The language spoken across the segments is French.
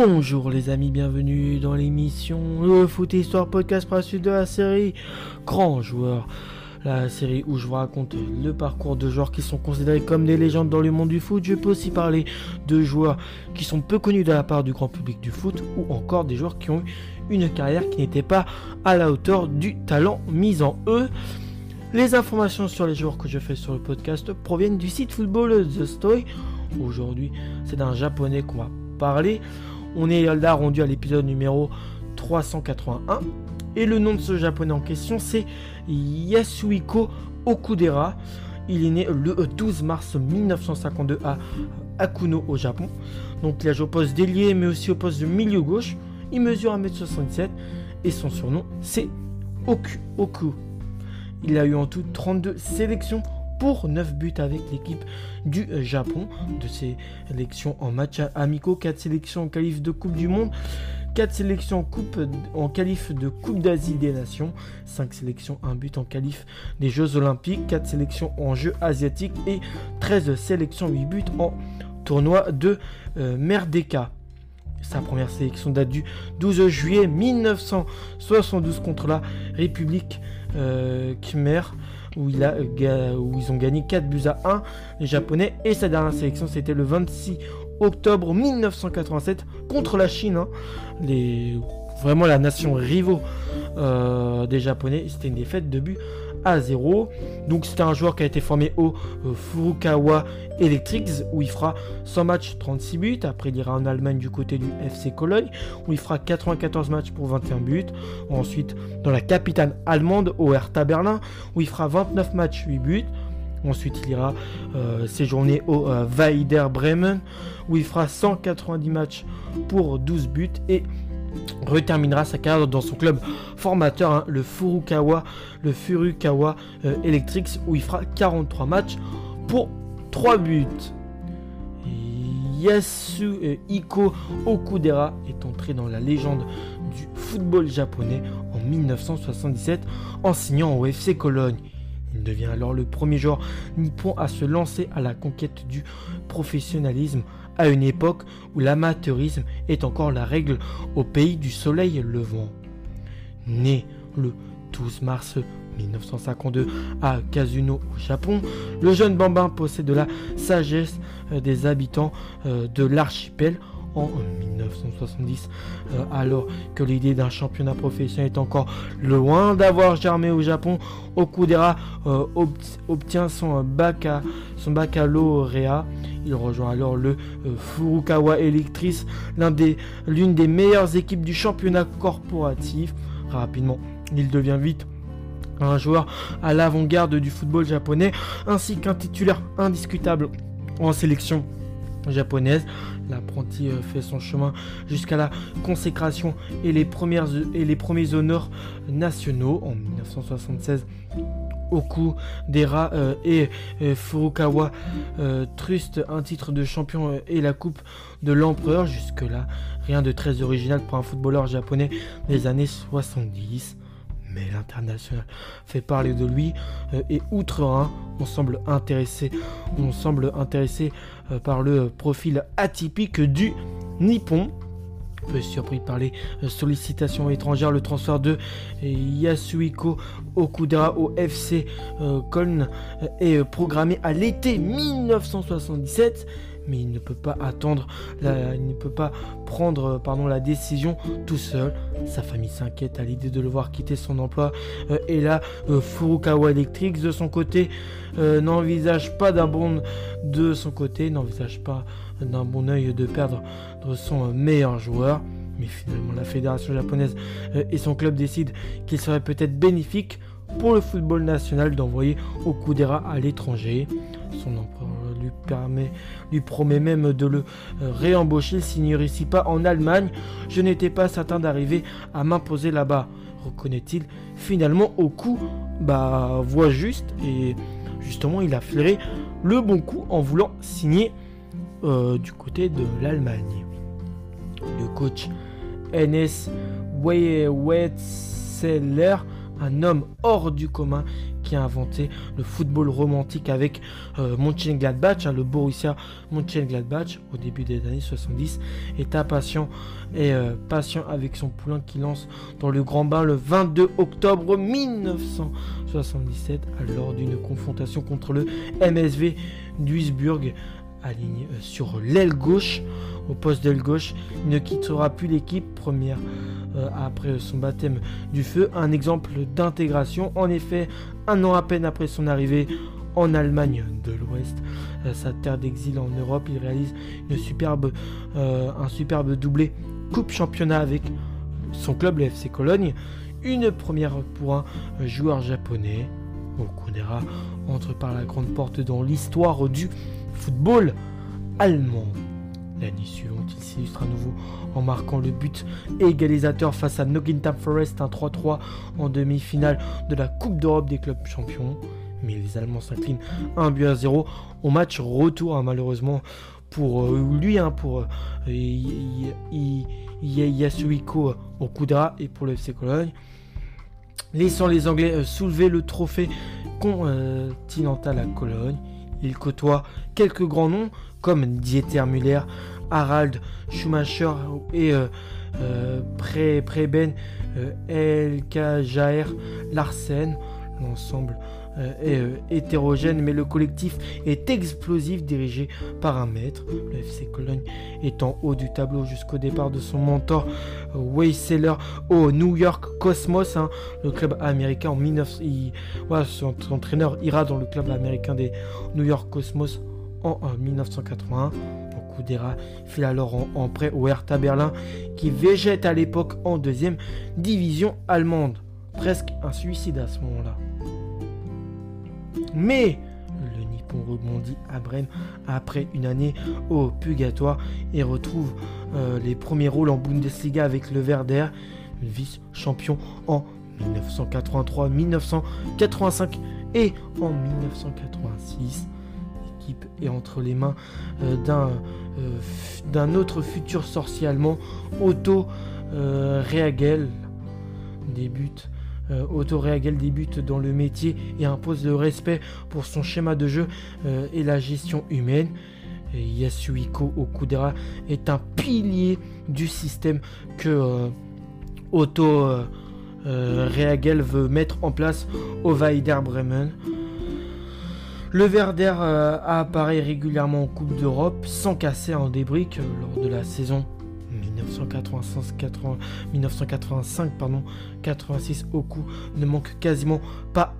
Bonjour les amis, bienvenue dans l'émission Le Foot Histoire Podcast par la de la série Grand Joueur. La série où je vous raconte le parcours de joueurs qui sont considérés comme des légendes dans le monde du foot. Je peux aussi parler de joueurs qui sont peu connus de la part du grand public du foot ou encore des joueurs qui ont eu une carrière qui n'était pas à la hauteur du talent mis en eux. Les informations sur les joueurs que je fais sur le podcast proviennent du site Football The Story. Aujourd'hui, c'est d'un japonais qu'on va parler. On est là rendu à l'épisode numéro 381. Et le nom de ce japonais en question, c'est Yasuhiko Okudera. Il est né le 12 mars 1952 à Akuno au Japon. Donc il a joué au poste d'ailier mais aussi au poste de milieu gauche. Il mesure 1m77 et son surnom c'est Oku. Oku. Il a eu en tout 32 sélections pour 9 buts avec l'équipe du Japon. De ses sélections en match amicaux, 4 sélections en qualif de Coupe du Monde, 4 sélections en, coupe, en qualif de Coupe d'Asie des Nations, 5 sélections, 1 but en qualif des Jeux Olympiques, 4 sélections en Jeux Asiatiques et 13 sélections, 8 buts en tournoi de euh, Merdeka. Sa première sélection date du 12 juillet 1972 contre la République euh, Khmer a, où ils ont gagné 4 buts à 1 les Japonais et sa dernière sélection c'était le 26 octobre 1987 contre la Chine. Hein. Les, vraiment la nation rivaux euh, des Japonais. C'était une défaite de but à 0. Donc c'était un joueur qui a été formé au euh, Furukawa Electrics où il fera 100 matchs, 36 buts. Après il ira en Allemagne du côté du FC Cologne où il fera 94 matchs pour 21 buts. Ensuite dans la capitale allemande au Hertha Berlin où il fera 29 matchs, 8 buts. Ensuite, il ira euh, séjourner au euh, Weider Bremen où il fera 190 matchs pour 12 buts et reterminera sa carrière dans son club formateur, hein, le Furukawa, le Furukawa euh, Electrics, où il fera 43 matchs pour 3 buts. Yasuhiko Okudera est entré dans la légende du football japonais en 1977 en signant au FC Cologne. Il devient alors le premier joueur nippon à se lancer à la conquête du professionnalisme à une époque où l'amateurisme est encore la règle au pays du soleil levant. Né le 12 mars 1952 à Kazuno au Japon, le jeune bambin possède de la sagesse euh, des habitants euh, de l'archipel en 1970, euh, alors que l'idée d'un championnat professionnel est encore loin d'avoir germé au Japon, Okudera euh, obtient son, bac son baccalauréat. Il rejoint alors le euh, Furukawa Electric, l'une des, des meilleures équipes du championnat corporatif. Rapidement, il devient vite un joueur à l'avant-garde du football japonais, ainsi qu'un titulaire indiscutable en sélection japonaise. L'apprenti euh, fait son chemin jusqu'à la consécration et les, premières, et les premiers honneurs nationaux en 1976. Oku, Dera euh, et euh, Furukawa trust un titre de champion et la coupe de l'empereur. Jusque-là, rien de très original pour un footballeur japonais des années 70 mais l'international fait parler de lui euh, et outre un, on semble intéressé, on semble intéressé euh, par le profil atypique du Nippon. Peu surpris par les euh, sollicitations étrangères, le transfert de Yasuhiko Okudera au FC Köln est programmé à l'été 1977 mais il ne peut pas attendre, il ne peut pas prendre pardon, la décision tout seul. Sa famille s'inquiète à l'idée de le voir quitter son emploi. Euh, et là, euh, Furukawa Electric, de son côté, euh, n'envisage pas d'un bon de son côté, n'envisage pas d'un bon oeil de perdre son meilleur joueur. Mais finalement, la fédération japonaise et son club décident qu'il serait peut-être bénéfique pour le football national d'envoyer Okudera à l'étranger. Son empereur lui, permet, lui promet même de le euh, réembaucher s'il n'y réussit pas en Allemagne. Je n'étais pas certain d'arriver à m'imposer là-bas, reconnaît-il. Finalement, au coup, bah, voix juste et justement, il a flairé le bon coup en voulant signer euh, du côté de l'Allemagne. Le coach NS Wetzeler, un homme hors du commun qui a inventé le football romantique avec euh, Mönchengladbach, hein, le Borussia Mönchengladbach au début des années 70, est impatient et euh, patient avec son poulain qui lance dans le grand bain le 22 octobre 1977 lors d'une confrontation contre le MSV Duisburg aligné euh, sur l'aile gauche, au poste d'aile gauche. Il ne quittera plus l'équipe première euh, après son baptême du feu. Un exemple d'intégration. En effet, un an à peine après son arrivée en Allemagne de l'Ouest, euh, sa terre d'exil en Europe, il réalise superbe, un superbe doublé Coupe Championnat avec son club, le FC Cologne. Une première pour un joueur japonais. Okudera entre par la grande porte dans l'histoire du football allemand. L'année suivante, il s'illustre à nouveau en marquant le but égalisateur face à Nottingham Forest, un 3-3 en demi-finale de la Coupe d'Europe des clubs champions. Mais les Allemands s'inclinent 1 but à 0 au match retour, hein, malheureusement pour euh, lui, hein, pour euh, Yasuhiko Okuda et pour le FC Cologne. Laissant les Anglais euh, soulever le trophée continental à Cologne. Il côtoie quelques grands noms comme Dieter Müller, Harald Schumacher et euh, euh, Preben euh, Jaer Larsen. L'ensemble est euh, hétérogène, mais le collectif est explosif, dirigé par un maître. Le FC Cologne est en haut du tableau jusqu'au départ de son mentor Seller au New York Cosmos, hein, le club américain en 19... son, entraîneur ira dans le club américain des New York Cosmos en, 1981. Kudera file alors en, en, prêt au Hertha Berlin qui végète à l'époque en deuxième division allemande. Presque un suicide à ce moment-là. Mais le Nippon rebondit à Brême après une année au Pugatoire et retrouve euh, les premiers rôles en Bundesliga avec le Werder, vice-champion en 1983, 1985 et en 1986. L'équipe est entre les mains euh, d'un euh, d'un autre futur sorcier allemand, Otto Reagel, débute euh, Otto Reagel débute dans le métier et impose le respect pour son schéma de jeu euh, et la gestion humaine. Yasuhiko Okudera est un pilier du système que euh, Otto Reagel veut mettre en place au Weider Bremen. Le Werder apparaît régulièrement en Coupe d'Europe sans casser un débrique lors de la saison 1985, pardon, 86 au coup ne manque quasiment pas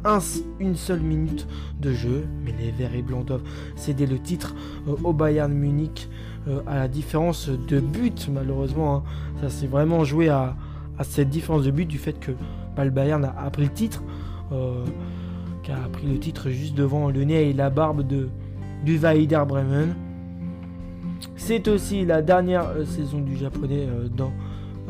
une seule minute de jeu, mais les Verts et Blancs doivent céder le titre euh, au Bayern Munich euh, à la différence de but malheureusement. Hein. ça s'est vraiment joué à, cette différence de but du fait que bah, le Bayern a, pris le titre, euh, qui a pris le titre juste devant le nez et la barbe de, du Bremen. C'est aussi la dernière euh, saison du japonais euh, dans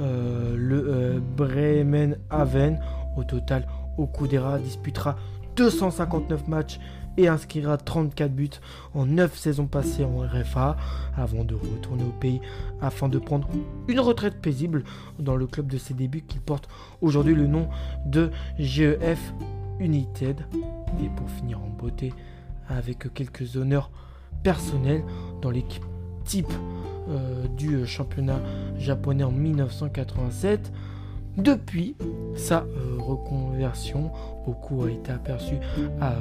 euh, le Bremen Haven. Au total, Okudera disputera 259 matchs et inscrira 34 buts en 9 saisons passées en RFA avant de retourner au pays afin de prendre une retraite paisible dans le club de ses débuts qui porte aujourd'hui le nom de GEF United. Et pour finir en beauté avec quelques honneurs personnels dans l'équipe type euh, du championnat japonais en 1987. Depuis sa euh, reconversion, Oku a été aperçu à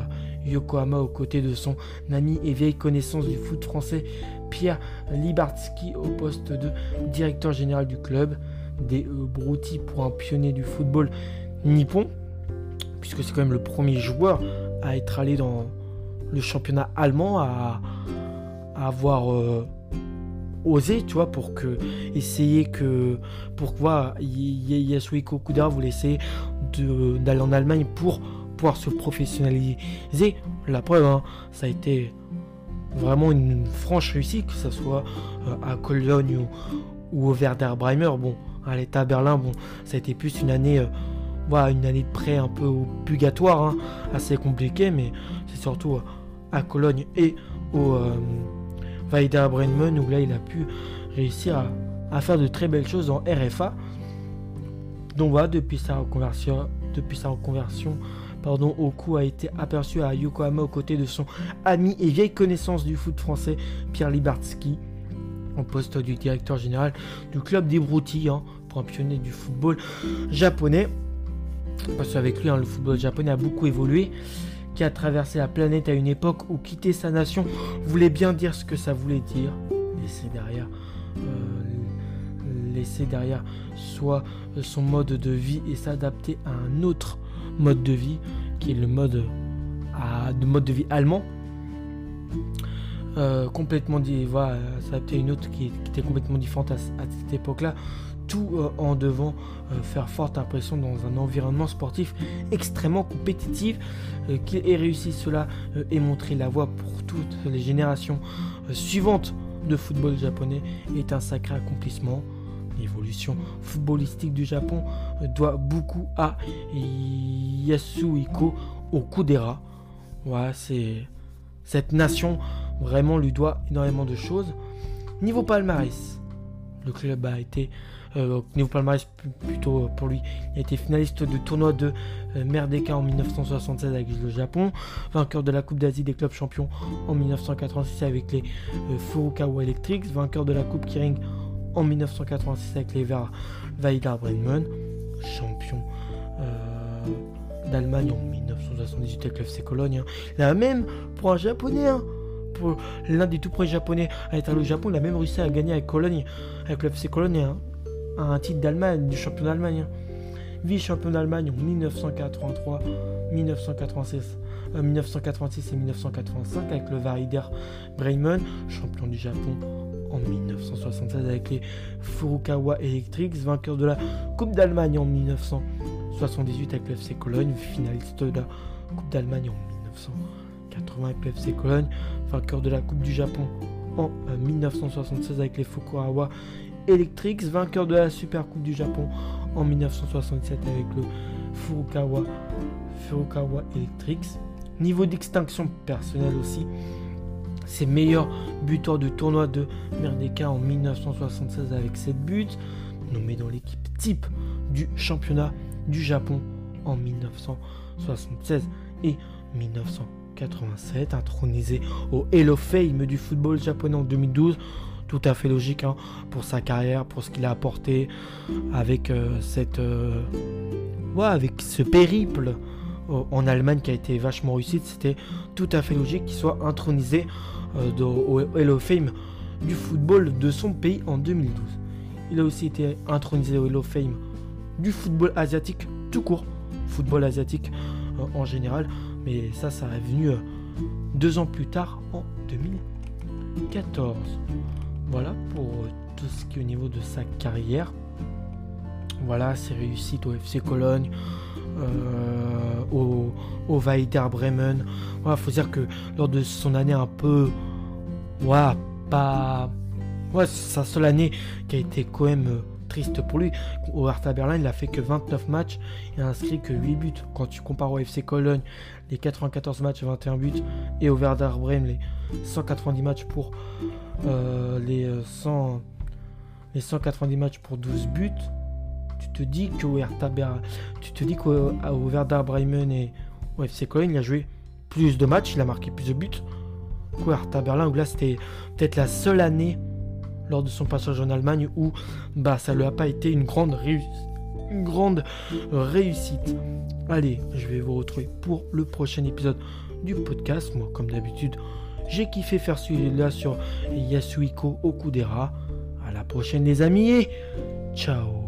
Yokohama aux côtés de son ami et vieille connaissance du foot français Pierre Libarski au poste de directeur général du club. Des euh, pour un pionnier du football nippon, puisque c'est quand même le premier joueur à être allé dans le championnat allemand, à, avoir oser, tu vois, pour que essayer que pourquoi Yasuhiko Kuda voulait essayer d'aller en Allemagne pour pouvoir se professionnaliser. La preuve, hein, ça a été vraiment une franche réussite, que ce soit euh, à Cologne ou, au Werder Bremer. Bon, à l'état Berlin, bon, ça a été plus une année, euh, voilà, une année de prêt un peu purgatoire, hein, assez compliqué, mais c'est surtout euh, à Cologne et au Vaida Brenman, où là il a pu réussir à, faire de très belles choses en RFA. Donc voilà, depuis sa reconversion, depuis sa reconversion pardon, Oku a été aperçu à Yokohama aux côtés de son ami et vieille connaissance du foot français, Pierre Libarski, en poste du directeur général du club des Broutilles, hein, pionnier du football japonais. Parce qu'avec lui, hein, le football japonais a beaucoup évolué qui a traversé la planète à une époque où quitter sa nation voulait bien dire ce que ça voulait dire. Laisser derrière, euh, laisser derrière soit son mode de vie et s'adapter à un autre mode de vie qui est le mode, à, de mode de vie allemand. Euh, complètement dit, voilà, s'adapter à une autre qui, était complètement différente à cette époque-là tout euh, en devant euh, faire forte impression dans un environnement sportif extrêmement compétitif. Euh, qu'il ait réussi cela et montré la voie pour toutes les générations suivantes de football japonais est un sacré accomplissement. L'évolution footballistique du Japon doit beaucoup à Yasuhiko Okudera. Voilà, c'est cette nation vraiment lui doit énormément de choses. Niveau palmarès, le club a été euh, niveau palmarès plutôt pour lui. Il a été finaliste de tournoi de euh, Merdeka en 1976 avec le Japon, vainqueur de la Coupe d'Asie des clubs champions en 1986 avec les euh, Furukawa Electrics, vainqueur de la Coupe Kiring en 1986 avec les Ver Weidar Bremen, champion d'Allemagne en 1978 avec le FC Cologne. Là même pour un japonais, hein, pour l'un des tout premiers japonais à être allé au Japon, il a même réussi à gagner avec Cologne, avec Cologne. Hein un titre d'Allemagne, du champion d'Allemagne. Vice-champion d'Allemagne en 1983, 1986, 1986 et 1985 avec le Varider Bremen, champion du Japon en 1976 avec les Furukawa Electrics, vainqueur de la Coupe d'Allemagne en 1978 avec le FC Cologne, finaliste de la Coupe d'Allemagne en 1980 avec le FC Cologne, vainqueur de la Coupe du Japon en 1976 avec les Fukuoka Electrics, vainqueur de la Super Coupe du Japon en 1967 avec le Furukawa, Furukawa Electrics. Niveau d'extinction personnelle aussi, c'est meilleur buteur de tournoi de Merdeka en 1976 avec 7 buts, nommé dans l'équipe type du championnat du Japon en 1976 et 1987, intronisé au Hall of Fame du football japonais en 2012 tout à fait logique hein, pour sa carrière, pour ce qu'il a apporté avec euh, cette, euh, avec ce périple euh, en Allemagne qui a été vachement réussi. C'était tout à fait logique qu'il soit intronisé au Hall of Fame du football de son pays en 2012. Il a aussi été intronisé au Hall of Fame du football asiatique tout court, football asiatique en général, mais ça, ça est venu deux ans plus tard en 2014. Voilà pour euh, tout ce qui est au niveau de sa carrière. Voilà, ses réussites au FC Cologne, euh, au, au Bremen. Voilà, faut dire que lors de son année un peu. Voilà, pas. Ouais, sa seule année qui a été quand même euh, triste pour lui. Au Hertha Berlin, il a fait que 29 matchs et inscrit que 8 buts. Quand tu compares au FC Cologne, les 94 matchs, 21 buts, et au Werder Bremen, les 190 matchs pour euh, les, 100, euh, les 190 matchs pour 12 buts, tu te dis qu'au Hertha Berlin, tu te dis qu'au Bremen et au FC Cologne, il a joué plus de matchs, il a marqué plus de buts qu'au Hertha Berlin, où là c'était peut-être la seule année lors de son passage en Allemagne où bah ça lui a pas été une grande réussite une grande réussite. Allez, je vais vous retrouver pour le prochain épisode du podcast. Moi, comme d'habitude, j'ai kiffé faire celui-là sur Yasuhiko Okudera. À la prochaine, les amis, et ciao